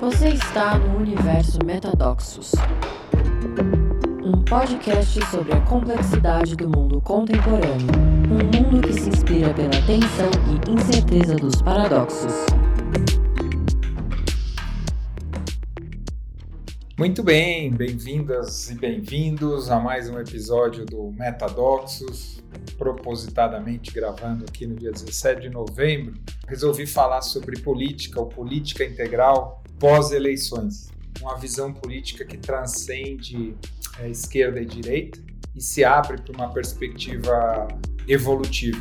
Você está no universo Metadoxos, um podcast sobre a complexidade do mundo contemporâneo, um mundo que se inspira pela tensão e incerteza dos paradoxos. Muito bem, bem-vindas e bem-vindos a mais um episódio do Metadoxos, propositadamente gravando aqui no dia 17 de novembro. Resolvi falar sobre política ou política integral pós-eleições. Uma visão política que transcende é, esquerda e direita e se abre para uma perspectiva evolutiva.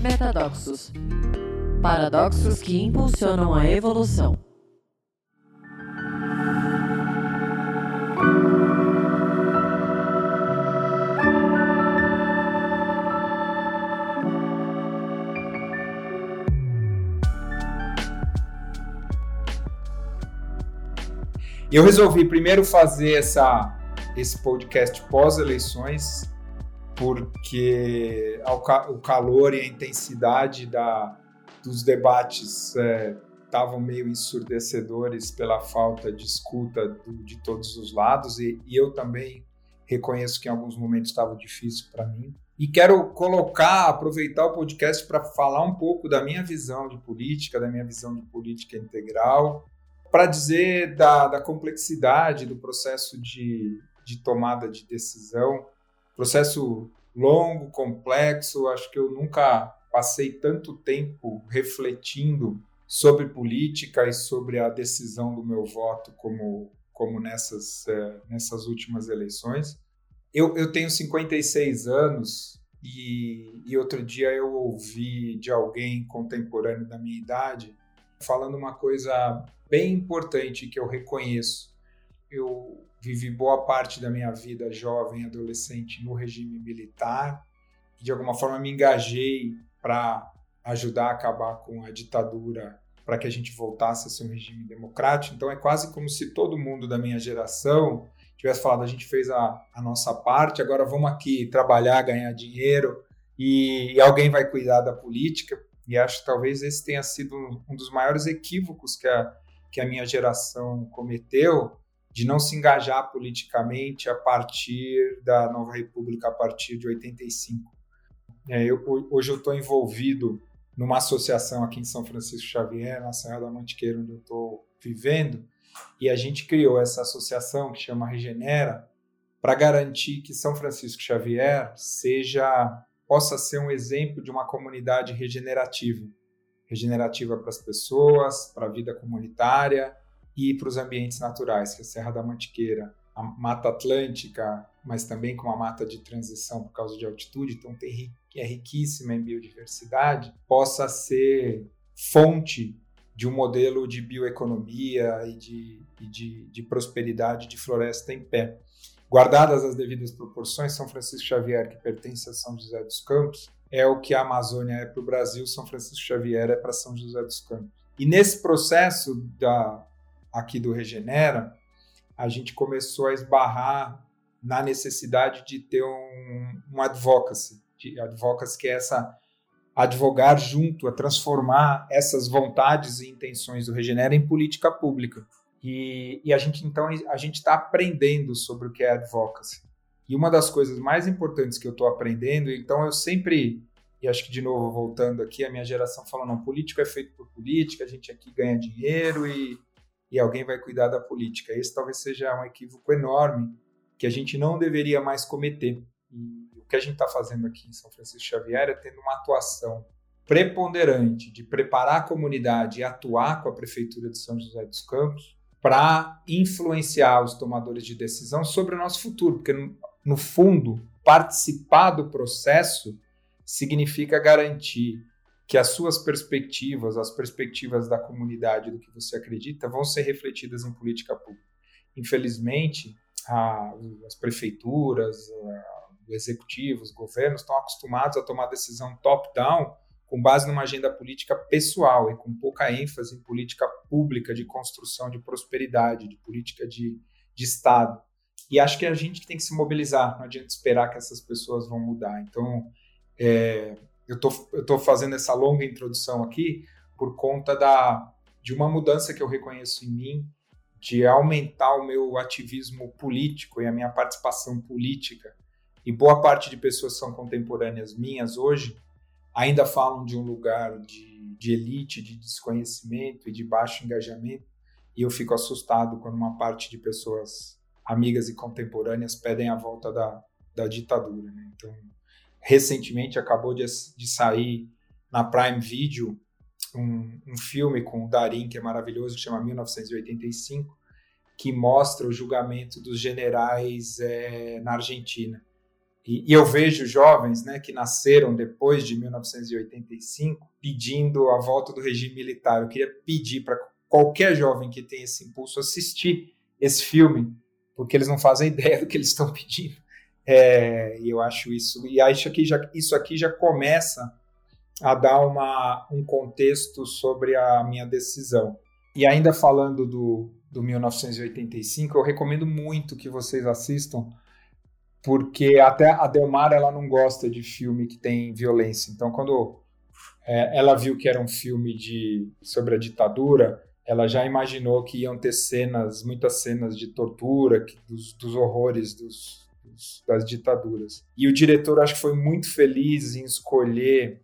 Metadoxos paradoxos que impulsionam a evolução. Eu resolvi primeiro fazer essa, esse podcast pós-eleições, porque o calor e a intensidade da, dos debates estavam é, meio ensurdecedores pela falta de escuta do, de todos os lados, e, e eu também reconheço que em alguns momentos estava difícil para mim. E quero colocar, aproveitar o podcast para falar um pouco da minha visão de política, da minha visão de política integral, para dizer da, da, complexidade do processo de, de tomada de decisão, processo longo, complexo. Acho que eu nunca passei tanto tempo refletindo sobre política e sobre a decisão do meu voto como, como nessas, é, nessas últimas eleições. Eu, eu tenho 56 anos e, e outro dia eu ouvi de alguém contemporâneo da minha idade falando uma coisa bem importante que eu reconheço. Eu vivi boa parte da minha vida jovem, adolescente, no regime militar de alguma forma me engajei para ajudar a acabar com a ditadura, para que a gente voltasse a ser um regime democrático. Então é quase como se todo mundo da minha geração tivesse falado: a gente fez a, a nossa parte, agora vamos aqui trabalhar, ganhar dinheiro e, e alguém vai cuidar da política. E acho que talvez esse tenha sido um dos maiores equívocos que a, que a minha geração cometeu, de não se engajar politicamente a partir da Nova República, a partir de 85. É, eu, hoje eu estou envolvido numa associação aqui em São Francisco Xavier, na Serra da Mantiqueira, onde eu estou vivendo, e a gente criou essa associação que chama Regenera para garantir que São Francisco Xavier seja possa ser um exemplo de uma comunidade regenerativa regenerativa para as pessoas, para a vida comunitária e para os ambientes naturais, que é a Serra da Mantiqueira, a Mata Atlântica, mas também com uma mata de transição por causa de altitude, então tem, é riquíssima em biodiversidade, possa ser fonte de um modelo de bioeconomia e de, e de, de prosperidade de floresta em pé. Guardadas as devidas proporções, São Francisco Xavier, que pertence a São José dos Campos, é o que a Amazônia é para o Brasil, São Francisco Xavier é para São José dos Campos. E nesse processo da, aqui do Regenera, a gente começou a esbarrar na necessidade de ter um, um advocacy, de advocacy que é essa advogar junto, a transformar essas vontades e intenções do Regenera em política pública. E, e a gente então a gente está aprendendo sobre o que é advocacy. E uma das coisas mais importantes que eu estou aprendendo, então eu sempre, e acho que de novo voltando aqui, a minha geração fala, não, político é feito por política, a gente aqui ganha dinheiro e, e alguém vai cuidar da política. Esse talvez seja um equívoco enorme que a gente não deveria mais cometer. E o que a gente está fazendo aqui em São Francisco Xavier é tendo uma atuação preponderante de preparar a comunidade e atuar com a Prefeitura de São José dos Campos para influenciar os tomadores de decisão sobre o nosso futuro, porque no, fundo, participar do processo significa garantir que as suas perspectivas, as perspectivas da comunidade do que você acredita, vão ser refletidas em política pública. Infelizmente, a, as prefeituras, o executivo, os governos estão acostumados a tomar decisão top-down com base numa agenda política pessoal e com pouca ênfase em política pública de construção de prosperidade, de política de, de Estado. E acho que a gente tem que se mobilizar, não adianta esperar que essas pessoas vão mudar. Então, é, eu tô, estou fazendo essa longa introdução aqui por conta da, de uma mudança que eu reconheço em mim, de aumentar o meu ativismo político e a minha participação política. E boa parte de pessoas são contemporâneas minhas hoje ainda falam de um lugar de, de elite, de desconhecimento e de baixo engajamento. E eu fico assustado quando uma parte de pessoas amigas e contemporâneas pedem a volta da, da ditadura. Né? Então, recentemente acabou de, de sair na Prime Video um, um filme com o Darim, que é maravilhoso, que chama 1985, que mostra o julgamento dos generais é, na Argentina. E, e, eu vejo jovens né, que nasceram depois de 1985 pedindo a volta do regime militar. Eu queria pedir para qualquer jovem que tenha esse impulso assistir esse filme, porque eles não fazem ideia do que eles estão pedindo. É, eu acho isso. E isso aqui já, isso aqui já começa a dar uma, um contexto sobre a minha decisão. E ainda falando do, do 1985, eu recomendo muito que vocês assistam, porque até a Delmar ela não gosta de filme que tem violência. Então, quando é, ela viu que era um filme de, sobre a ditadura, ela já imaginou que iam ter cenas, muitas cenas de tortura, que, dos, dos horrores dos, dos, das ditaduras. E o diretor acho que foi muito feliz em escolher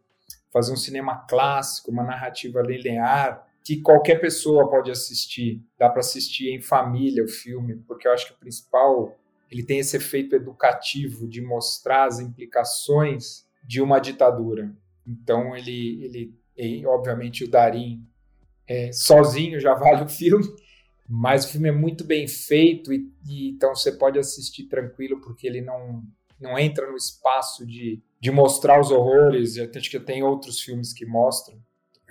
fazer um cinema clássico, uma narrativa linear, que qualquer pessoa pode assistir. Dá para assistir em família o filme, porque eu acho que o principal ele tem esse efeito educativo de mostrar as implicações de uma ditadura. Então ele, ele, ele obviamente o Darim é, sozinho já vale o filme, mas o filme é muito bem feito e, e então você pode assistir tranquilo porque ele não não entra no espaço de de mostrar os horrores, e acho que tem outros filmes que mostram.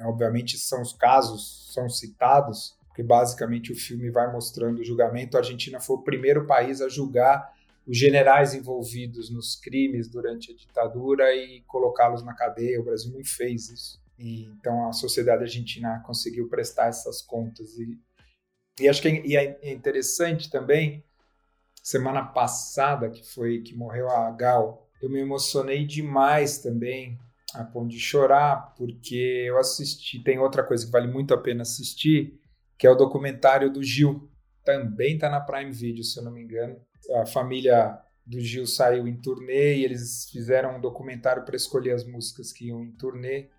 Obviamente são os casos, são citados, porque basicamente o filme vai mostrando o julgamento. A Argentina foi o primeiro país a julgar os generais envolvidos nos crimes durante a ditadura e colocá-los na cadeia. O Brasil não fez isso. E, então a sociedade argentina conseguiu prestar essas contas. E, e acho que é, e é interessante também, semana passada, que foi que morreu a Gal, eu me emocionei demais também, a ponto de chorar, porque eu assisti. Tem outra coisa que vale muito a pena assistir, que é o documentário do Gil. Também está na Prime Video, se eu não me engano. A família do Gil saiu em turnê e eles fizeram um documentário para escolher as músicas que iam em turnê.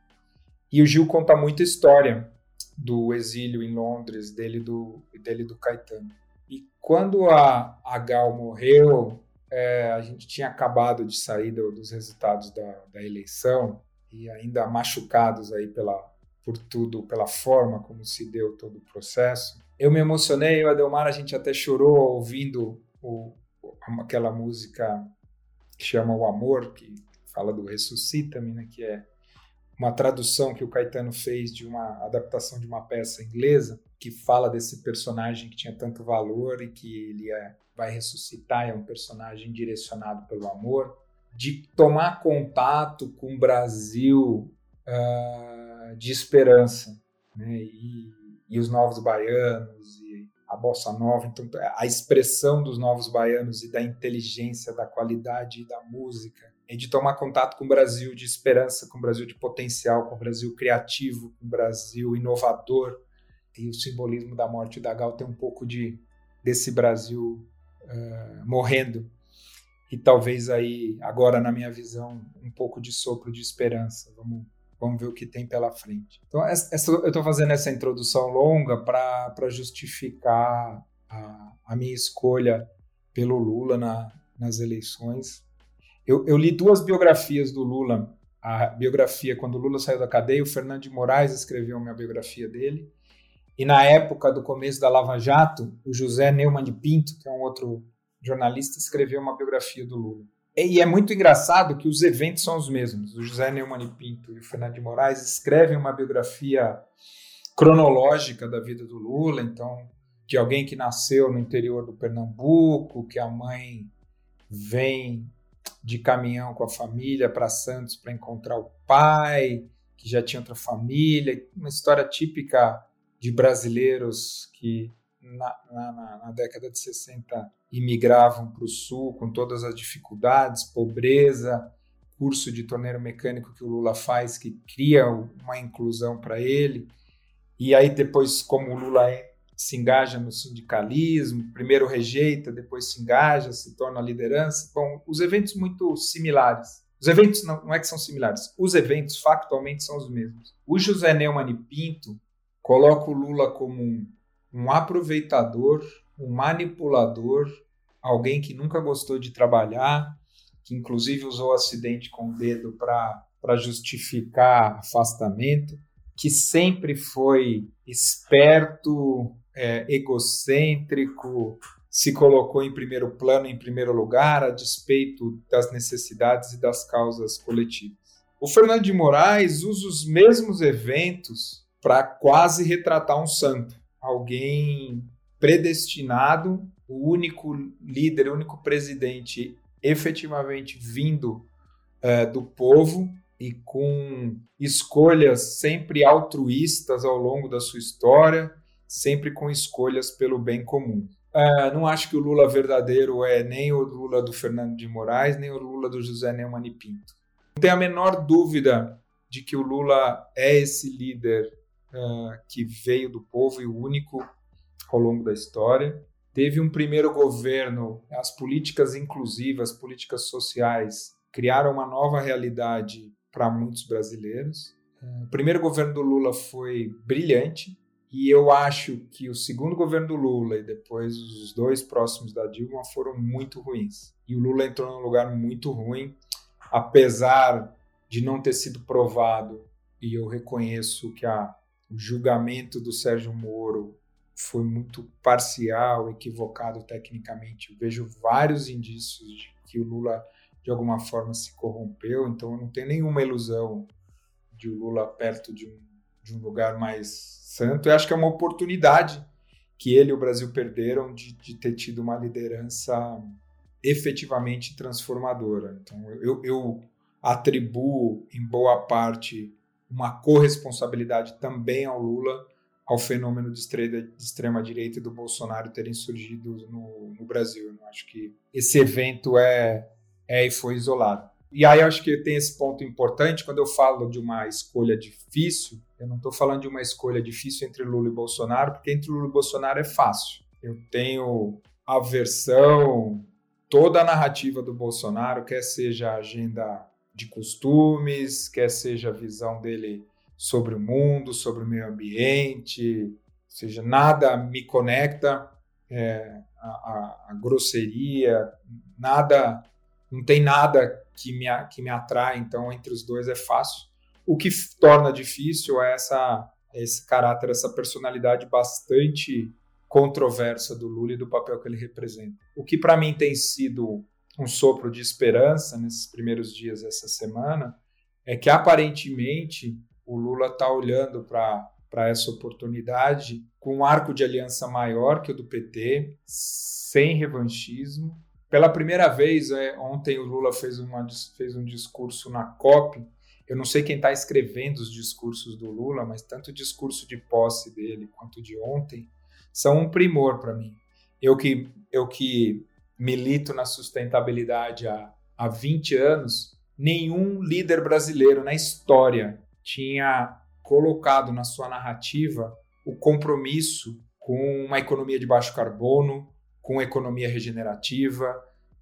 E o Gil conta muita história do exílio em Londres, dele do dele do Caetano. E quando a, a Gal morreu, é, a gente tinha acabado de sair do, dos resultados da, da, eleição e ainda machucados aí pela, por tudo, pela forma como se deu todo o processo. Eu me emocionei, o Adelmar, a gente até chorou ouvindo o, aquela música que chama O Amor, que fala do Ressuscita-me, né, que é uma tradução que o Caetano fez de uma adaptação de uma peça inglesa que fala desse personagem que tinha tanto valor e que ele é vai ressuscitar, é um personagem direcionado pelo amor, de tomar contato com o Brasil uh, de esperança, né? E, e, os novos baianos e a bossa nova, então a expressão dos novos baianos e da inteligência, da qualidade da música, e de tomar contato com o Brasil de esperança, com o Brasil de potencial, com o Brasil criativo, com o Brasil inovador. E o simbolismo da morte da Gal tem um pouco de desse Brasil uh, morrendo. E talvez aí, agora na minha visão, um pouco de sopro de esperança. Vamos, vamos ver o que tem pela frente. Então, essa, eu estou fazendo essa introdução longa para justificar a, a, minha escolha pelo Lula na, nas eleições. Eu, eu, li duas biografias do Lula. A biografia, quando o Lula saiu da cadeia, o Fernando de Moraes escreveu uma biografia dele. E na época do começo da Lava Jato, o José Neumann de Pinto, que é um outro jornalista, escreveu uma biografia do Lula. E é muito engraçado que os eventos são os mesmos. O José Neumann de Pinto e o Fernando de Moraes escrevem uma biografia cronológica da vida do Lula, então de alguém que nasceu no interior do Pernambuco, que a mãe vem de caminhão com a família para Santos para encontrar o pai, que já tinha outra família, uma história típica de brasileiros que na, na, na década de 60 imigravam para o sul com todas as dificuldades, pobreza, curso de torneiro mecânico que o Lula faz que cria uma inclusão para ele. E aí depois, como o Lula é, se engaja no sindicalismo, primeiro rejeita, depois se engaja, se torna liderança. Bom, os eventos muito similares. Os eventos não, não é que são similares, os eventos factualmente são os mesmos. O José Neumann e Pinto coloca o Lula como um, um aproveitador, um manipulador, alguém que nunca gostou de trabalhar, que inclusive usou acidente com o dedo para justificar afastamento, que sempre foi esperto, é, egocêntrico, se colocou em primeiro plano, em primeiro lugar, a despeito das necessidades e das causas coletivas. O Fernando de Moraes usa os mesmos eventos para quase retratar um santo, alguém predestinado, o único líder, o único presidente efetivamente vindo é, do povo e com escolhas sempre altruístas ao longo da sua história, sempre com escolhas pelo bem comum. Uh, não acho que o Lula verdadeiro é nem o Lula do Fernando de Moraes, nem o Lula do José Neumann e Pinto. Não tenho a menor dúvida de que o Lula é esse líder uh, que veio do povo e o único ao longo da história. Teve um primeiro governo, as políticas inclusivas, políticas sociais, criaram uma nova realidade para muitos brasileiros. Uh, o primeiro governo do Lula foi brilhante, e eu acho que o segundo governo do Lula e depois os dois próximos da Dilma foram muito ruins. E o Lula entrou num lugar muito ruim, apesar de não ter sido provado. E eu reconheço que a, o julgamento do Sérgio Moro foi muito parcial, equivocado tecnicamente. Eu vejo vários indícios de que o Lula de alguma forma se corrompeu, então eu não tenho nenhuma ilusão de o Lula perto de um, de um lugar mais santo. Eu acho que é uma oportunidade que ele e o Brasil perderam de, de ter tido uma liderança efetivamente transformadora. Então, eu, eu atribuo, em boa parte, uma corresponsabilidade também ao Lula, ao fenômeno de extrema-direita e do Bolsonaro terem surgido no, no Brasil. Eu acho que esse evento é, é e foi isolado. E aí eu acho que tem esse ponto importante, quando eu falo de uma escolha difícil, eu não estou falando de uma escolha difícil entre Lula e Bolsonaro, porque entre Lula e Bolsonaro é fácil. Eu tenho a versão, toda a narrativa do Bolsonaro, quer seja a agenda de costumes, quer seja a visão dele sobre o mundo, sobre o meio ambiente, ou seja, nada me conecta, é, a, a, a grosseria, nada, não tem nada que me, que me atrai, então entre os dois é fácil. O que torna difícil é essa, esse caráter, essa personalidade bastante controversa do Lula e do papel que ele representa. O que para mim tem sido um sopro de esperança nesses primeiros dias dessa semana é que aparentemente o Lula está olhando para essa oportunidade com um arco de aliança maior que o do PT, sem revanchismo, pela primeira vez, é, ontem o Lula fez, uma, fez um discurso na COP. Eu não sei quem está escrevendo os discursos do Lula, mas tanto o discurso de posse dele quanto de ontem são um primor para mim. Eu que, eu que milito na sustentabilidade há, há 20 anos, nenhum líder brasileiro na história tinha colocado na sua narrativa o compromisso com uma economia de baixo carbono, com economia regenerativa,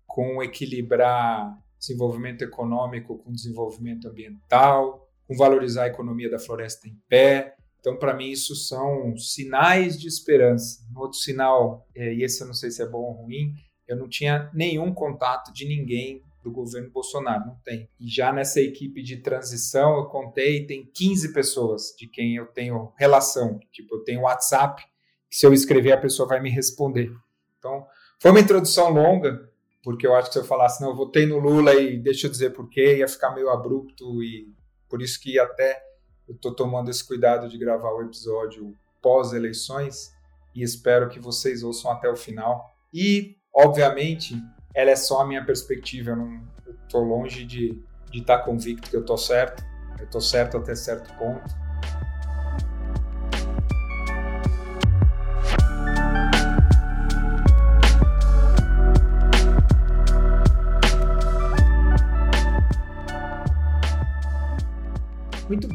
com equilibrar desenvolvimento econômico com desenvolvimento ambiental, com valorizar a economia da floresta em pé. Então, para mim, isso são sinais de esperança. Outro sinal, é, e esse eu não sei se é bom ou ruim, eu não tinha nenhum contato de ninguém do governo Bolsonaro, não tem. E já nessa equipe de transição, eu contei, tem 15 pessoas de quem eu tenho relação. Tipo, eu tenho WhatsApp, que se eu escrever, a pessoa vai me responder. Então, foi uma introdução longa, porque eu acho que se eu falasse, não, eu votei no Lula e deixa eu dizer por quê, ia ficar meio abrupto e por isso que até eu estou tomando esse cuidado de gravar o episódio pós-eleições e espero que vocês ouçam até o final. E, obviamente, ela é só a minha perspectiva, eu não estou longe de estar tá convicto que eu estou certo, eu estou certo até certo ponto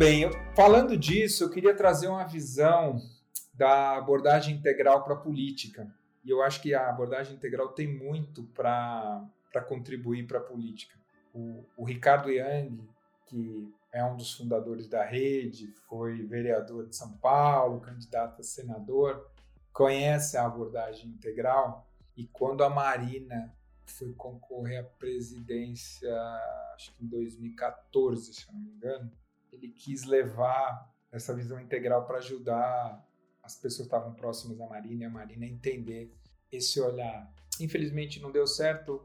bem, falando disso, eu queria trazer uma visão da abordagem integral para a política. E eu acho que a abordagem integral tem muito para contribuir para a política. O, o Ricardo Young, que é um dos fundadores da rede, foi vereador de São Paulo, candidato a senador, conhece a abordagem integral. E quando a Marina foi concorrer à presidência, acho que em 2014, se eu não me engano, ele quis levar essa visão integral para ajudar as pessoas que estavam próximas da Marina e a Marina a entender esse olhar. Infelizmente não deu certo,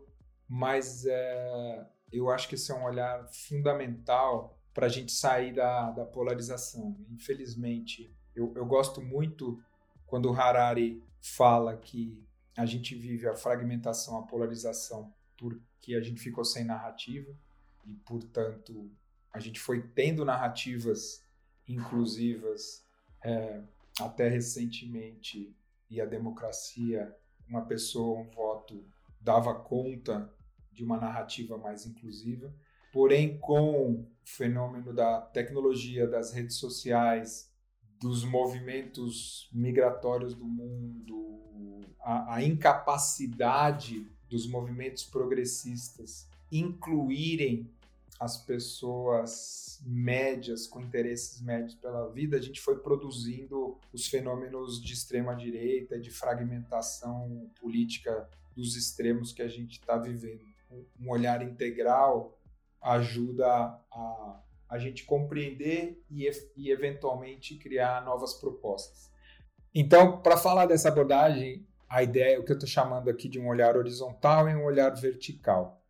mas é, eu acho que esse é um olhar fundamental para a gente sair da, da polarização. Infelizmente, eu, eu gosto muito quando o Harari fala que a gente vive a fragmentação, a polarização, porque a gente ficou sem narrativa e, portanto, a gente foi tendo narrativas inclusivas é, até recentemente e a democracia, uma pessoa, um voto, dava conta de uma narrativa mais inclusiva. Porém, com o fenômeno da tecnologia, das redes sociais, dos movimentos migratórios do mundo, a, a incapacidade dos movimentos progressistas incluírem as pessoas médias, com interesses médios pela vida, a gente foi produzindo os fenômenos de extrema-direita, de fragmentação política dos extremos que a gente está vivendo. Um olhar integral ajuda a a gente compreender e, e eventualmente criar novas propostas. Então, para falar dessa abordagem, a ideia, o que eu estou chamando aqui de um olhar horizontal e um olhar vertical.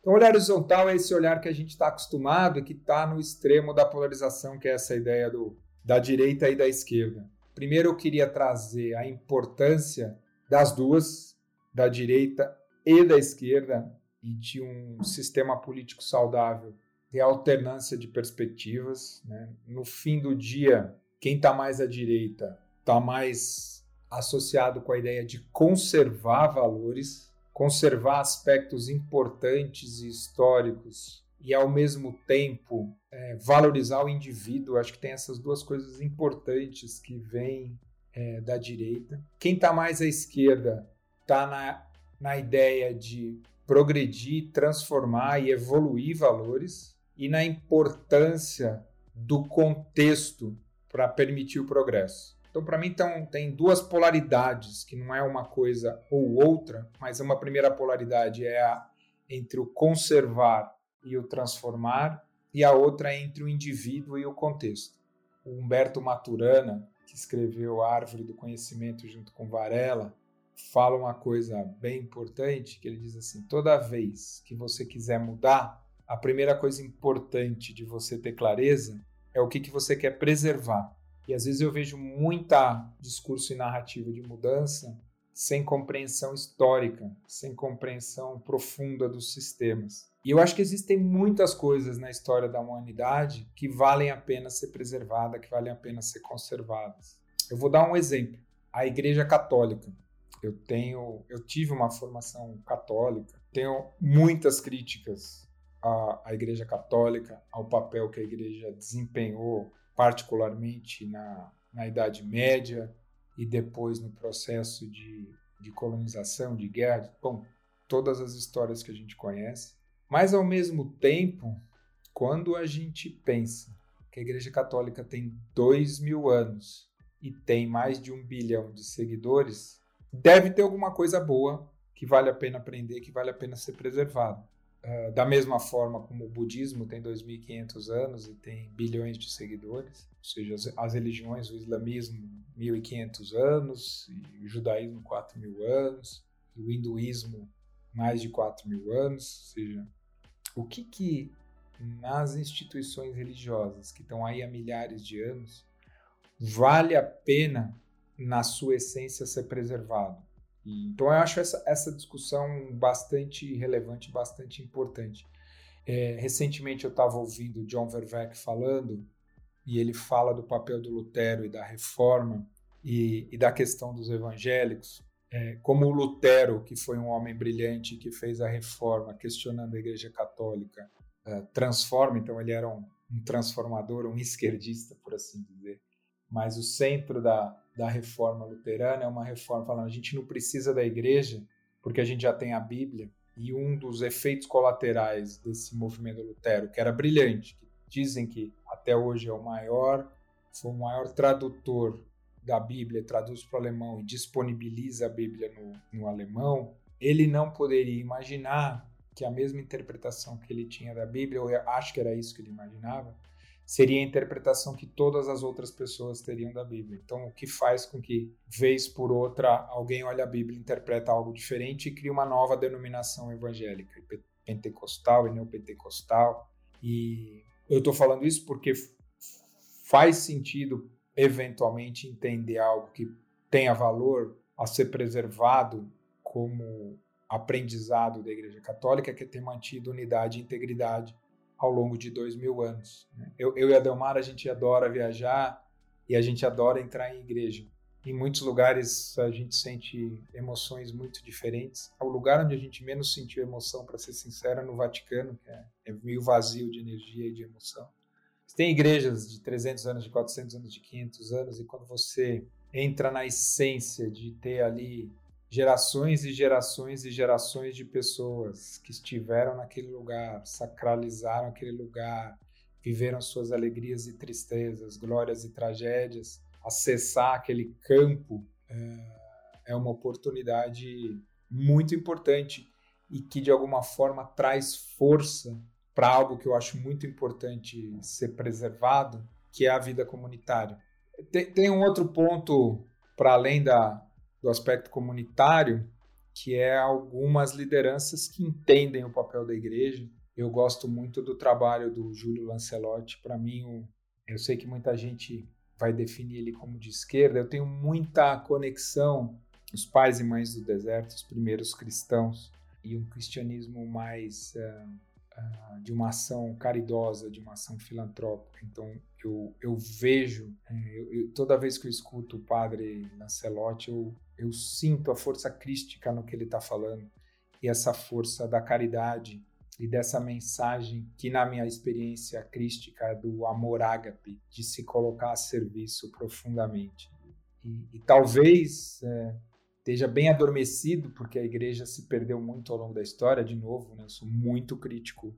Então, o olhar horizontal é esse olhar que a gente está acostumado e que está no extremo da polarização, que é essa ideia do, da direita e da esquerda. Primeiro, eu queria trazer a importância das duas, da direita e da esquerda, e de um sistema político saudável ter alternância de perspectivas. Né? No fim do dia, quem está mais à direita está mais associado com a ideia de conservar valores, conservar aspectos importantes e históricos e, ao mesmo tempo, é, valorizar o indivíduo. Acho que tem essas duas coisas importantes que vêm é, da direita. Quem está mais à esquerda está na, na ideia de progredir, transformar e evoluir valores e na importância do contexto para permitir o progresso. Então, para mim, então, tem duas polaridades, que não é uma coisa ou outra, mas uma primeira polaridade é a entre o conservar e o transformar, e a outra é entre o indivíduo e o contexto. O Humberto Maturana, que escreveu A Árvore do Conhecimento junto com Varela, fala uma coisa bem importante, que ele diz assim: toda vez que você quiser mudar, a primeira coisa importante de você ter clareza é o que, que você quer preservar. E às vezes eu vejo muita discurso e narrativa de mudança sem compreensão histórica, sem compreensão profunda dos sistemas. E eu acho que existem muitas coisas na história da humanidade que valem a pena ser preservadas, que valem a pena ser conservadas. Eu vou dar um exemplo. A Igreja Católica. Eu tenho, eu tive uma formação católica, tenho muitas críticas a, a Igreja Católica, ao papel que a Igreja desempenhou, particularmente na, na Idade Média e depois no processo de, de colonização, de guerra, bom, todas as histórias que a gente conhece. Mas, ao mesmo tempo, quando a gente pensa que a Igreja Católica tem dois mil anos e tem mais de um bilhão de seguidores, deve ter alguma coisa boa que vale a pena aprender, que vale a pena ser preservado. Uh, da mesma forma como o budismo tem 2.500 anos e tem bilhões de seguidores, ou seja, as, as religiões, o islamismo 1.500 anos, o judaísmo 4.000 anos, e o hinduísmo mais de 4.000 anos, ou seja, o que que nas instituições religiosas que estão aí há milhares de anos vale a pena na sua essência ser preservado? Então eu acho essa, essa discussão bastante relevante, bastante importante. É, recentemente eu estava ouvindo John Verweck falando e ele fala do papel do Lutero e da reforma e, e da questão dos evangélicos. É, como o Lutero, que foi um homem brilhante que fez a reforma, questionando a Igreja Católica, é, transforma. Então ele era um, um transformador, um esquerdista, por assim dizer. Mas o centro da, da reforma luterana é uma reforma falando: a gente não precisa da igreja porque a gente já tem a Bíblia. E um dos efeitos colaterais desse movimento Lutero, que era brilhante, que dizem que até hoje é o maior, foi o maior tradutor da Bíblia, traduz para o alemão e disponibiliza a Bíblia no, no alemão, ele não poderia imaginar que a mesma interpretação que ele tinha da Bíblia, eu acho que era isso que ele imaginava, seria a interpretação que todas as outras pessoas teriam da Bíblia. Então, o que faz com que, vez por outra, alguém olha a Bíblia interpreta algo diferente e cria uma nova denominação evangélica, pentecostal e neopentecostal. E eu estou falando isso porque faz sentido eventualmente entender algo que tenha valor a ser preservado como aprendizado da Igreja Católica, que é ter mantido unidade e integridade ao longo de dois mil anos. Né? Eu, eu e a Delmar, a gente adora viajar e a gente adora entrar em igreja. Em muitos lugares a gente sente emoções muito diferentes. O lugar onde a gente menos sentiu emoção, para ser sincero, é no Vaticano, que é, é meio vazio de energia e de emoção. Tem igrejas de 300 anos, de 400 anos, de 500 anos, e quando você entra na essência de ter ali gerações e gerações e gerações de pessoas que estiveram naquele lugar, sacralizaram aquele lugar, viveram suas alegrias e tristezas, glórias e tragédias, acessar aquele campo é, é uma oportunidade muito importante e que de alguma forma traz força para algo que eu acho muito importante ser preservado, que é a vida comunitária. Tem, tem um outro ponto para além da, do aspecto comunitário, que é algumas lideranças que entendem o papel da igreja. Eu gosto muito do trabalho do Júlio Lancelotti. Para mim, eu sei que muita gente vai definir ele como de esquerda. Eu tenho muita conexão os pais e mães do deserto, os primeiros cristãos, e um cristianismo mais uh, uh, de uma ação caridosa, de uma ação filantrópica. Então, eu, eu vejo, é, eu, eu, toda vez que eu escuto o padre Lancelotti, eu, eu sinto a força crística no que ele está falando e essa força da caridade e dessa mensagem que, na minha experiência crística, é do amor ágape, de se colocar a serviço profundamente. E, e talvez é, esteja bem adormecido, porque a igreja se perdeu muito ao longo da história. De novo, né, eu sou muito crítico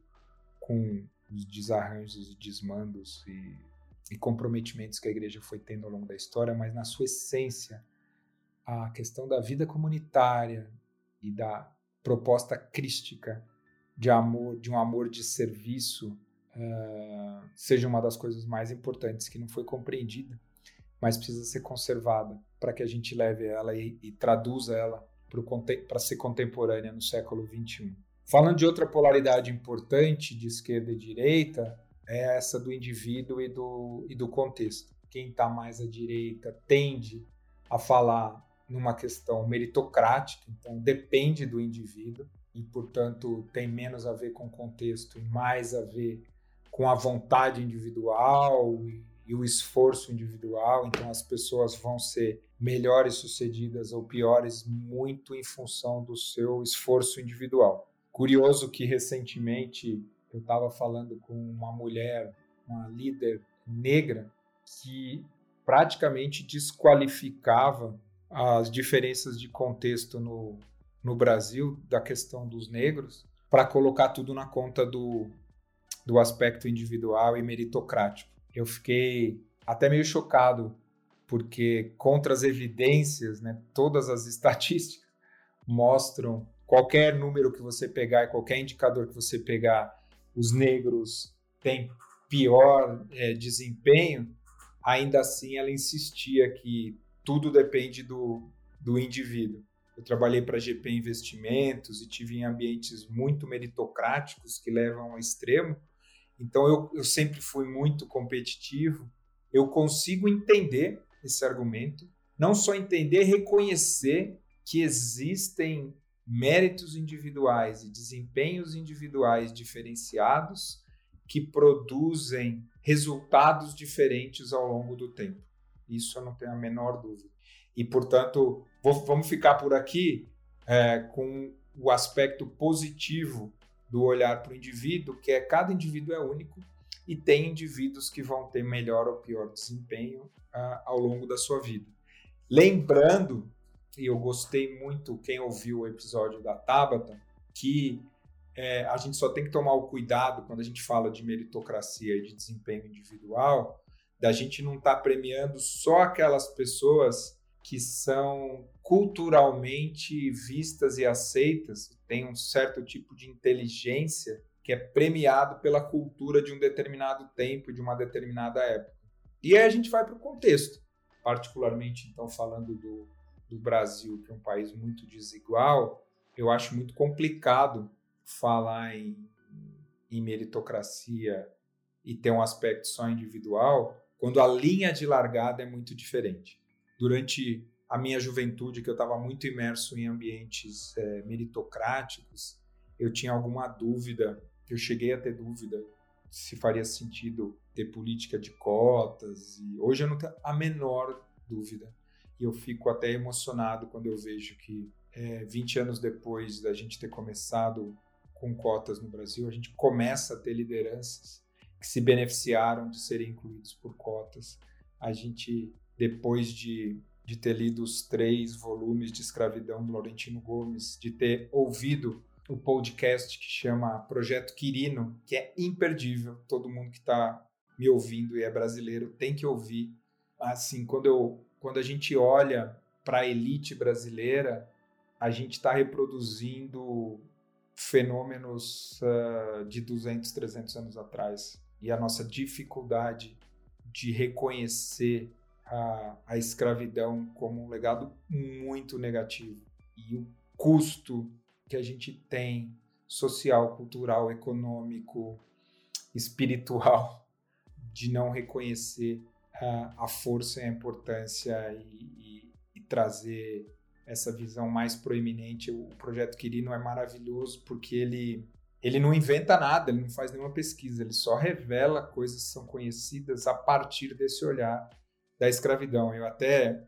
com os desarranjos desmandos e, e comprometimentos que a igreja foi tendo ao longo da história, mas na sua essência, a questão da vida comunitária e da proposta crística de amor, de um amor de serviço, uh, seja uma das coisas mais importantes que não foi compreendida mas precisa ser conservada para que a gente leve ela e, e traduza ela para ser contemporânea no século XXI. Falando de outra polaridade importante de esquerda e direita, é essa do indivíduo e do, e do contexto. Quem está mais à direita tende a falar numa questão meritocrática, então depende do indivíduo e, portanto, tem menos a ver com o contexto e mais a ver com a vontade individual e e o esforço individual, então as pessoas vão ser melhores sucedidas ou piores muito em função do seu esforço individual. Curioso que recentemente eu estava falando com uma mulher, uma líder negra, que praticamente desqualificava as diferenças de contexto no, no Brasil da questão dos negros para colocar tudo na conta do, do aspecto individual e meritocrático. Eu fiquei até meio chocado, porque contra as evidências, né, todas as estatísticas mostram qualquer número que você pegar, qualquer indicador que você pegar, os negros têm pior é, desempenho, ainda assim ela insistia que tudo depende do, do indivíduo. Eu trabalhei para GP Investimentos e tive em ambientes muito meritocráticos que levam ao extremo, então eu, eu sempre fui muito competitivo. Eu consigo entender esse argumento, não só entender, reconhecer que existem méritos individuais e desempenhos individuais diferenciados que produzem resultados diferentes ao longo do tempo. Isso eu não tenho a menor dúvida. E, portanto, vou, vamos ficar por aqui é, com o aspecto positivo do olhar para o indivíduo, que é cada indivíduo é único e tem indivíduos que vão ter melhor ou pior desempenho uh, ao longo da sua vida. Lembrando, e eu gostei muito, quem ouviu o episódio da Tabata, que é, a gente só tem que tomar o cuidado quando a gente fala de meritocracia e de desempenho individual, da gente não estar tá premiando só aquelas pessoas que são culturalmente vistas e aceitas, têm um certo tipo de inteligência que é premiado pela cultura de um determinado tempo, de uma determinada época. E aí a gente vai para o contexto, particularmente então falando do, do Brasil, que é um país muito desigual, eu acho muito complicado falar em, em meritocracia e ter um aspecto só individual, quando a linha de largada é muito diferente. Durante a minha juventude, que eu estava muito imerso em ambientes é, meritocráticos, eu tinha alguma dúvida, eu cheguei a ter dúvida se faria sentido ter política de cotas, e hoje eu não tenho a menor dúvida. E eu fico até emocionado quando eu vejo que é, 20 anos depois da gente ter começado com cotas no Brasil, a gente começa a ter lideranças que se beneficiaram de serem incluídos por cotas. A gente, depois de, de ter lido os três volumes de escravidão do Laurentino Gomes, de ter ouvido o podcast que chama Projeto Quirino, que é imperdível. Todo mundo que está me ouvindo e é brasileiro tem que ouvir. Assim, quando, eu, quando a gente olha para a elite brasileira, a gente está reproduzindo fenômenos uh, de 200, 300 anos atrás. E a nossa dificuldade de reconhecer a, a escravidão como um legado muito negativo. E o custo que a gente tem social, cultural, econômico, espiritual, de não reconhecer uh, a força e a importância e, e, e trazer essa visão mais proeminente. O projeto Quirino é maravilhoso porque ele ele não inventa nada, ele não faz nenhuma pesquisa, ele só revela coisas que são conhecidas a partir desse olhar da escravidão. Eu até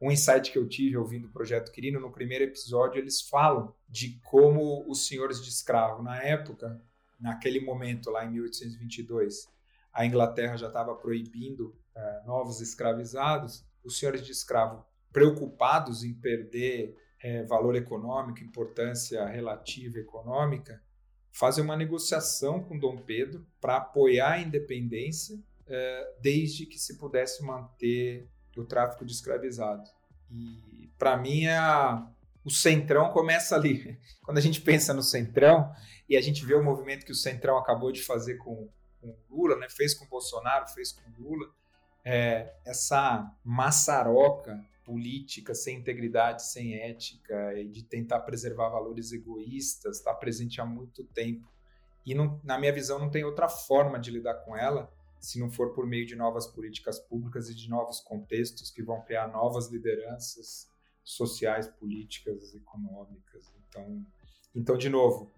um insight que eu tive ouvindo o projeto Quirino no primeiro episódio, eles falam de como os senhores de escravo na época, naquele momento lá em 1822, a Inglaterra já estava proibindo uh, novos escravizados, os senhores de escravo preocupados em perder é, valor econômico, importância relativa econômica, fazem uma negociação com Dom Pedro para apoiar a independência, é, desde que se pudesse manter o tráfico de escravizados. E para mim a, o centrão começa ali. Quando a gente pensa no centrão e a gente vê o movimento que o centrão acabou de fazer com, com Lula, né? fez com Bolsonaro, fez com Lula, é, essa maçaroca política, sem integridade, sem ética, e de tentar preservar valores egoístas, está presente há muito tempo. E não, na minha visão não tem outra forma de lidar com ela se não for por meio de novas políticas públicas e de novos contextos que vão criar novas lideranças sociais, políticas, econômicas. Então, então de novo,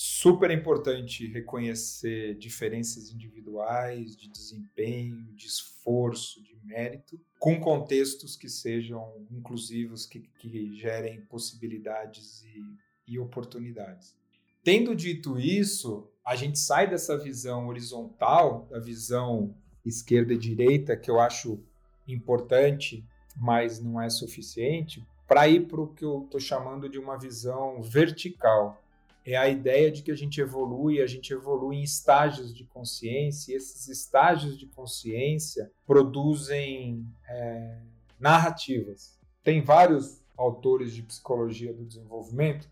super importante reconhecer diferenças individuais de desempenho, de esforço, de mérito, com contextos que sejam inclusivos, que, que gerem possibilidades e, e oportunidades. Tendo dito isso, a gente sai dessa visão horizontal, da visão esquerda e direita, que eu acho importante, mas não é suficiente, para ir para o que eu estou chamando de uma visão vertical é a ideia de que a gente evolui, a gente evolui em estágios de consciência, e esses estágios de consciência produzem é, narrativas. Tem vários autores de psicologia do desenvolvimento,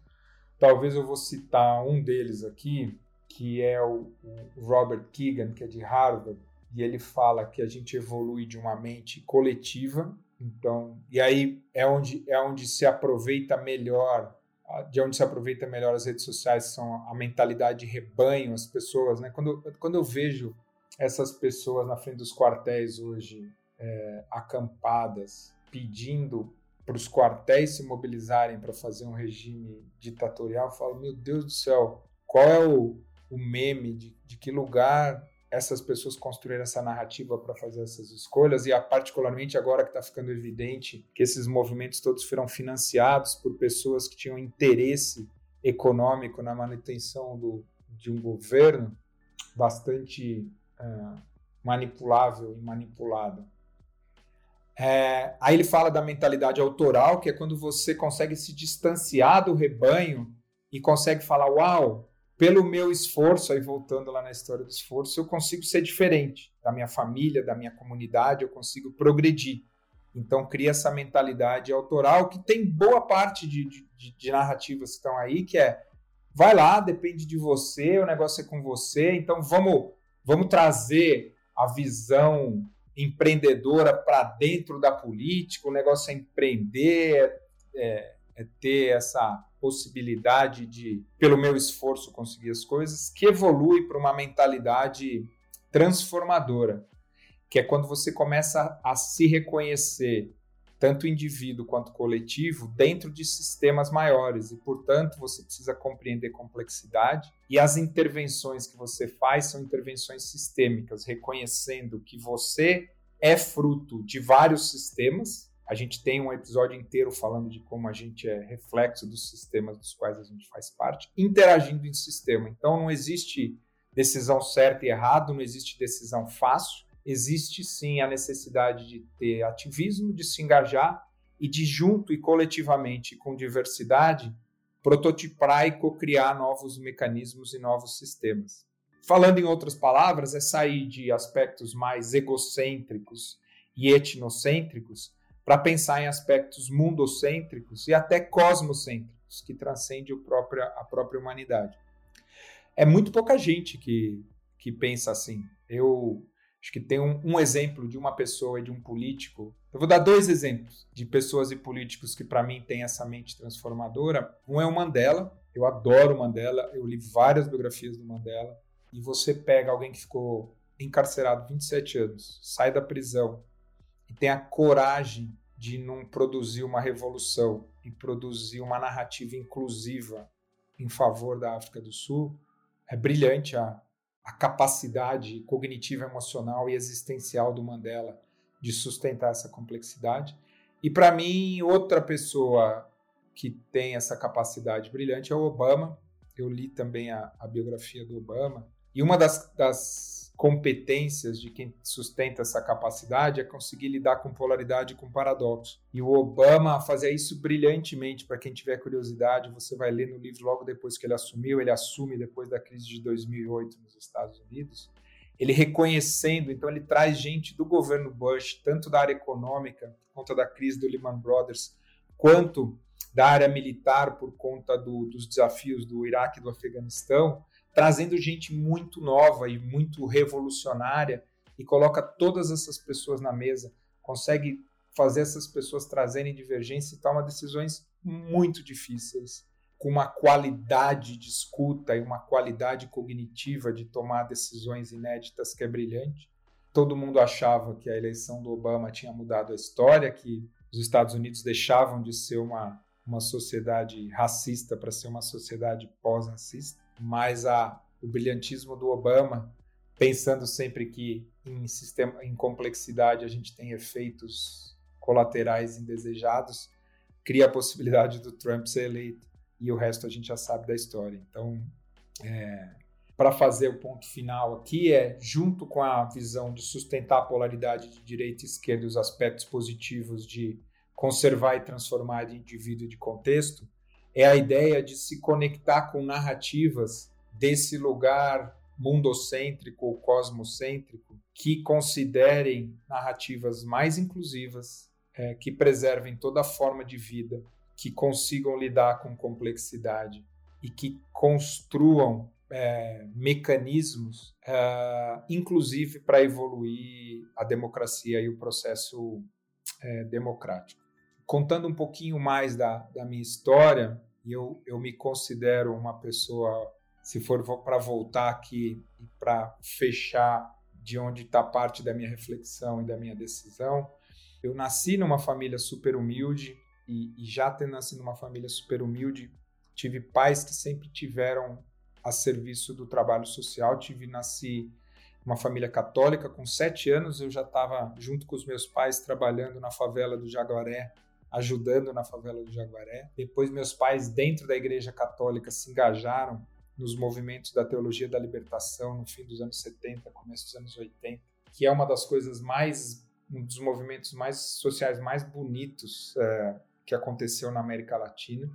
talvez eu vou citar um deles aqui, que é o, o Robert Keegan, que é de Harvard, e ele fala que a gente evolui de uma mente coletiva, então, e aí é onde, é onde se aproveita melhor de onde se aproveita melhor as redes sociais são a mentalidade de rebanho, as pessoas, né? Quando, quando eu vejo essas pessoas na frente dos quartéis hoje, é, acampadas, pedindo para os quartéis se mobilizarem para fazer um regime ditatorial, eu falo, meu Deus do céu, qual é o, o meme de, de que lugar essas pessoas construíram essa narrativa para fazer essas escolhas e particularmente agora que está ficando evidente que esses movimentos todos foram financiados por pessoas que tinham interesse econômico na manutenção do, de um governo bastante manipulável e manipulada. É, aí ele fala da mentalidade autoral, que é quando você consegue se distanciar do rebanho e consegue falar: Uau, pelo meu esforço, aí voltando lá na história do esforço, eu consigo ser diferente da minha família, da minha comunidade, eu consigo progredir. Então cria essa mentalidade autoral que tem boa parte de, de, de narrativas que estão aí, que é vai lá, depende de você, o negócio é com você, então vamos, vamos trazer a visão empreendedora para dentro da política, o negócio é empreender, é, é ter essa possibilidade de, pelo meu esforço, conseguir as coisas, que evolui para uma mentalidade transformadora, que é quando você começa a se reconhecer, tanto indivíduo quanto coletivo, dentro de sistemas maiores. E, portanto, você precisa compreender complexidade. E as intervenções que você faz são intervenções sistêmicas, reconhecendo que você é fruto de vários sistemas a gente tem um episódio inteiro falando de como a gente é reflexo dos sistemas dos quais a gente faz parte, interagindo em sistema. Então não existe decisão certa e errada, não existe decisão fácil. Existe sim a necessidade de ter ativismo, de se engajar e de junto e coletivamente com diversidade prototipar e co-criar novos mecanismos e novos sistemas. Falando em outras palavras, é sair de aspectos mais egocêntricos e etnocêntricos para pensar em aspectos mundocêntricos e até cosmocêntricos, que transcendem própria, a própria humanidade. É muito pouca gente que, que pensa assim. Eu acho que tem um, um exemplo de uma pessoa e de um político. Eu vou dar dois exemplos de pessoas e políticos que, para mim, têm essa mente transformadora. Um é o Mandela. Eu adoro o Mandela. Eu li várias biografias do Mandela. E você pega alguém que ficou encarcerado 27 anos, sai da prisão, e tem a coragem de não produzir uma revolução e produzir uma narrativa inclusiva em favor da África do Sul, é brilhante a, a capacidade cognitiva, emocional e existencial do Mandela de sustentar essa complexidade. E para mim, outra pessoa que tem essa capacidade brilhante é o Obama. Eu li também a, a biografia do Obama. E uma das, das competências de quem sustenta essa capacidade é conseguir lidar com polaridade e com paradoxo. E o Obama fazia isso brilhantemente. Para quem tiver curiosidade, você vai ler no livro logo depois que ele assumiu. Ele assume depois da crise de 2008 nos Estados Unidos. Ele reconhecendo, então ele traz gente do governo Bush, tanto da área econômica, por conta da crise do Lehman Brothers, quanto da área militar, por conta do, dos desafios do Iraque e do Afeganistão trazendo gente muito nova e muito revolucionária e coloca todas essas pessoas na mesa, consegue fazer essas pessoas trazerem divergência e tomar decisões muito difíceis, com uma qualidade de escuta e uma qualidade cognitiva de tomar decisões inéditas que é brilhante. Todo mundo achava que a eleição do Obama tinha mudado a história, que os Estados Unidos deixavam de ser uma, uma sociedade racista para ser uma sociedade pós-racista mas a, o brilhantismo do Obama, pensando sempre que em sistema, em complexidade a gente tem efeitos colaterais indesejados, cria a possibilidade do Trump ser eleito e o resto a gente já sabe da história. Então, é, para fazer o ponto final aqui é junto com a visão de sustentar a polaridade de direita e esquerda os aspectos positivos de conservar e transformar de indivíduo e de contexto, é a ideia de se conectar com narrativas desse lugar mundocêntrico ou cosmocêntrico que considerem narrativas mais inclusivas, é, que preservem toda forma de vida, que consigam lidar com complexidade e que construam é, mecanismos, é, inclusive para evoluir a democracia e o processo é, democrático. Contando um pouquinho mais da, da minha história, e eu, eu me considero uma pessoa, se for para voltar aqui e para fechar de onde está parte da minha reflexão e da minha decisão, eu nasci numa família super humilde e, e já tendo nascido numa família super humilde, tive pais que sempre tiveram a serviço do trabalho social, tive nasci uma família católica. Com sete anos, eu já estava junto com os meus pais trabalhando na favela do Jaguaré, ajudando na favela do Jaguaré. Depois, meus pais, dentro da Igreja Católica, se engajaram nos movimentos da teologia da libertação no fim dos anos 70, começo dos anos 80, que é uma das coisas mais, um dos movimentos mais sociais mais bonitos é, que aconteceu na América Latina.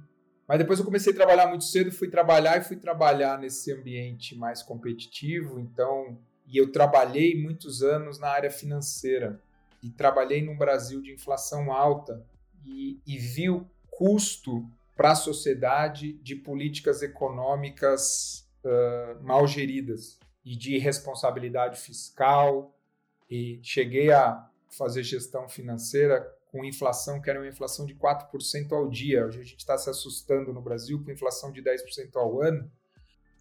Mas depois eu comecei a trabalhar muito cedo, fui trabalhar e fui trabalhar nesse ambiente mais competitivo, então, e eu trabalhei muitos anos na área financeira e trabalhei num Brasil de inflação alta e, e vi o custo para a sociedade de políticas econômicas uh, mal geridas e de responsabilidade fiscal. E cheguei a fazer gestão financeira com inflação que era uma inflação de 4% ao dia. Hoje a gente está se assustando no Brasil com inflação de 10% ao ano.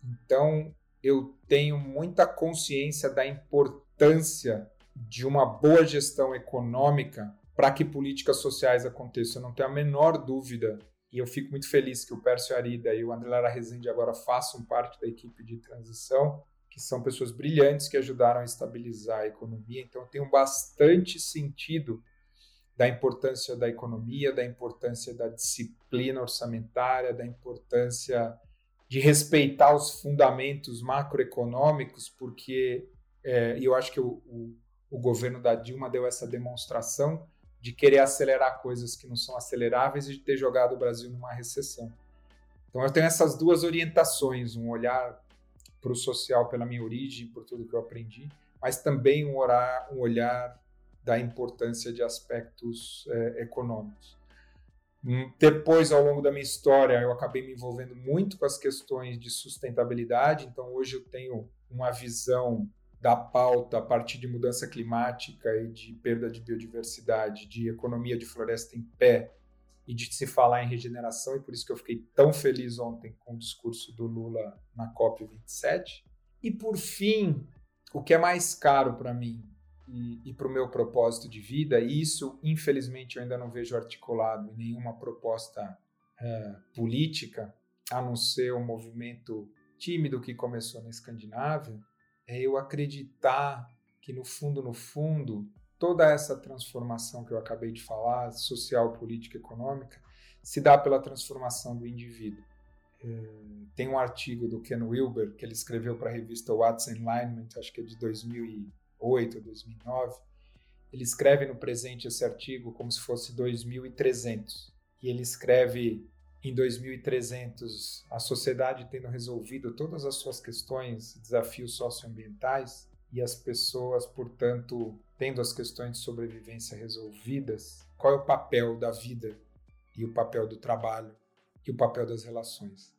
Então, eu tenho muita consciência da importância de uma boa gestão econômica para que políticas sociais aconteçam. Eu não tenho a menor dúvida e eu fico muito feliz que o Pércio Arida e o André Lara Rezende agora façam parte da equipe de transição, que são pessoas brilhantes que ajudaram a estabilizar a economia. Então, eu tenho bastante sentido da importância da economia, da importância da disciplina orçamentária, da importância de respeitar os fundamentos macroeconômicos, porque é, eu acho que o, o, o governo da Dilma deu essa demonstração de querer acelerar coisas que não são aceleráveis e de ter jogado o Brasil numa recessão. Então eu tenho essas duas orientações, um olhar para o social pela minha origem, por tudo que eu aprendi, mas também um, orar, um olhar da importância de aspectos é, econômicos. Hum, depois, ao longo da minha história, eu acabei me envolvendo muito com as questões de sustentabilidade, então hoje eu tenho uma visão da pauta a partir de mudança climática e de perda de biodiversidade, de economia de floresta em pé e de se falar em regeneração, e por isso que eu fiquei tão feliz ontem com o discurso do Lula na COP27. E por fim, o que é mais caro para mim e, e para o meu propósito de vida, e isso infelizmente eu ainda não vejo articulado em nenhuma proposta é, política, a não ser um movimento tímido que começou na Escandinávia, é eu acreditar que no fundo, no fundo, toda essa transformação que eu acabei de falar, social, política, econômica, se dá pela transformação do indivíduo. É, tem um artigo do Ken Wilber que ele escreveu para a revista What's Enlightenment, acho que é de 2008 ou 2009. Ele escreve no presente esse artigo como se fosse 2300. E ele escreve em 2300 a sociedade tendo resolvido todas as suas questões, desafios socioambientais e as pessoas, portanto, tendo as questões de sobrevivência resolvidas, qual é o papel da vida e o papel do trabalho e o papel das relações?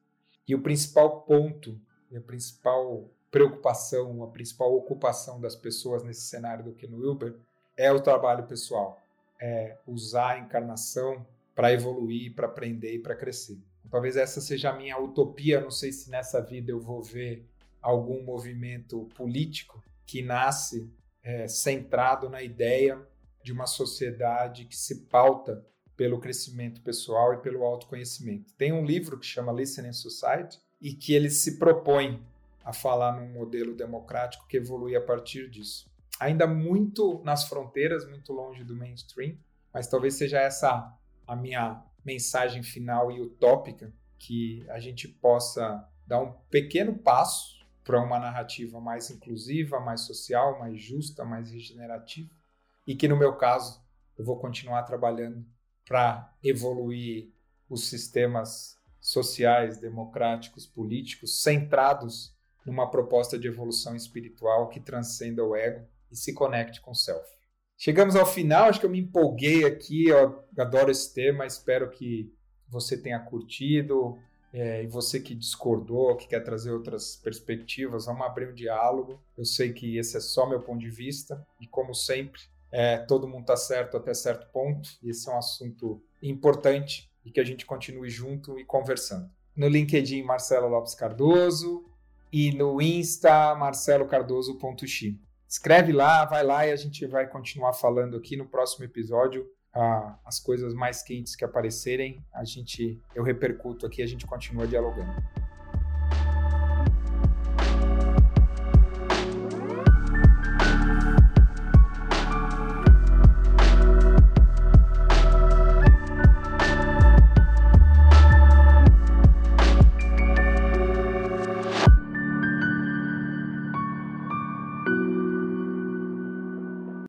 E o principal ponto, e a principal preocupação, a principal ocupação das pessoas nesse cenário do Ken Wilber é o trabalho pessoal, é usar a encarnação para evoluir, para aprender e para crescer. Talvez essa seja a minha utopia. Não sei se nessa vida eu vou ver algum movimento político que nasce é, centrado na ideia de uma sociedade que se pauta pelo crescimento pessoal e pelo autoconhecimento. Tem um livro que chama Listening Society e que ele se propõe a falar num modelo democrático que evolui a partir disso. Ainda muito nas fronteiras, muito longe do mainstream, mas talvez seja essa a minha mensagem final e utópica, que a gente possa dar um pequeno passo para uma narrativa mais inclusiva, mais social, mais justa, mais regenerativa, e que no meu caso eu vou continuar trabalhando para evoluir os sistemas sociais, democráticos, políticos, centrados numa proposta de evolução espiritual que transcenda o ego e se conecte com o self. Chegamos ao final, acho que eu me empolguei aqui, eu adoro esse tema, espero que você tenha curtido, é, e você que discordou, que quer trazer outras perspectivas, vamos abrir um diálogo. Eu sei que esse é só meu ponto de vista, e como sempre, é, todo mundo está certo até certo ponto, e esse é um assunto importante e que a gente continue junto e conversando. No LinkedIn, Marcelo Lopes Cardoso, e no Insta, marcelocardoso.x. Escreve lá, vai lá e a gente vai continuar falando aqui no próximo episódio. Ah, as coisas mais quentes que aparecerem, a gente eu repercuto aqui, a gente continua dialogando.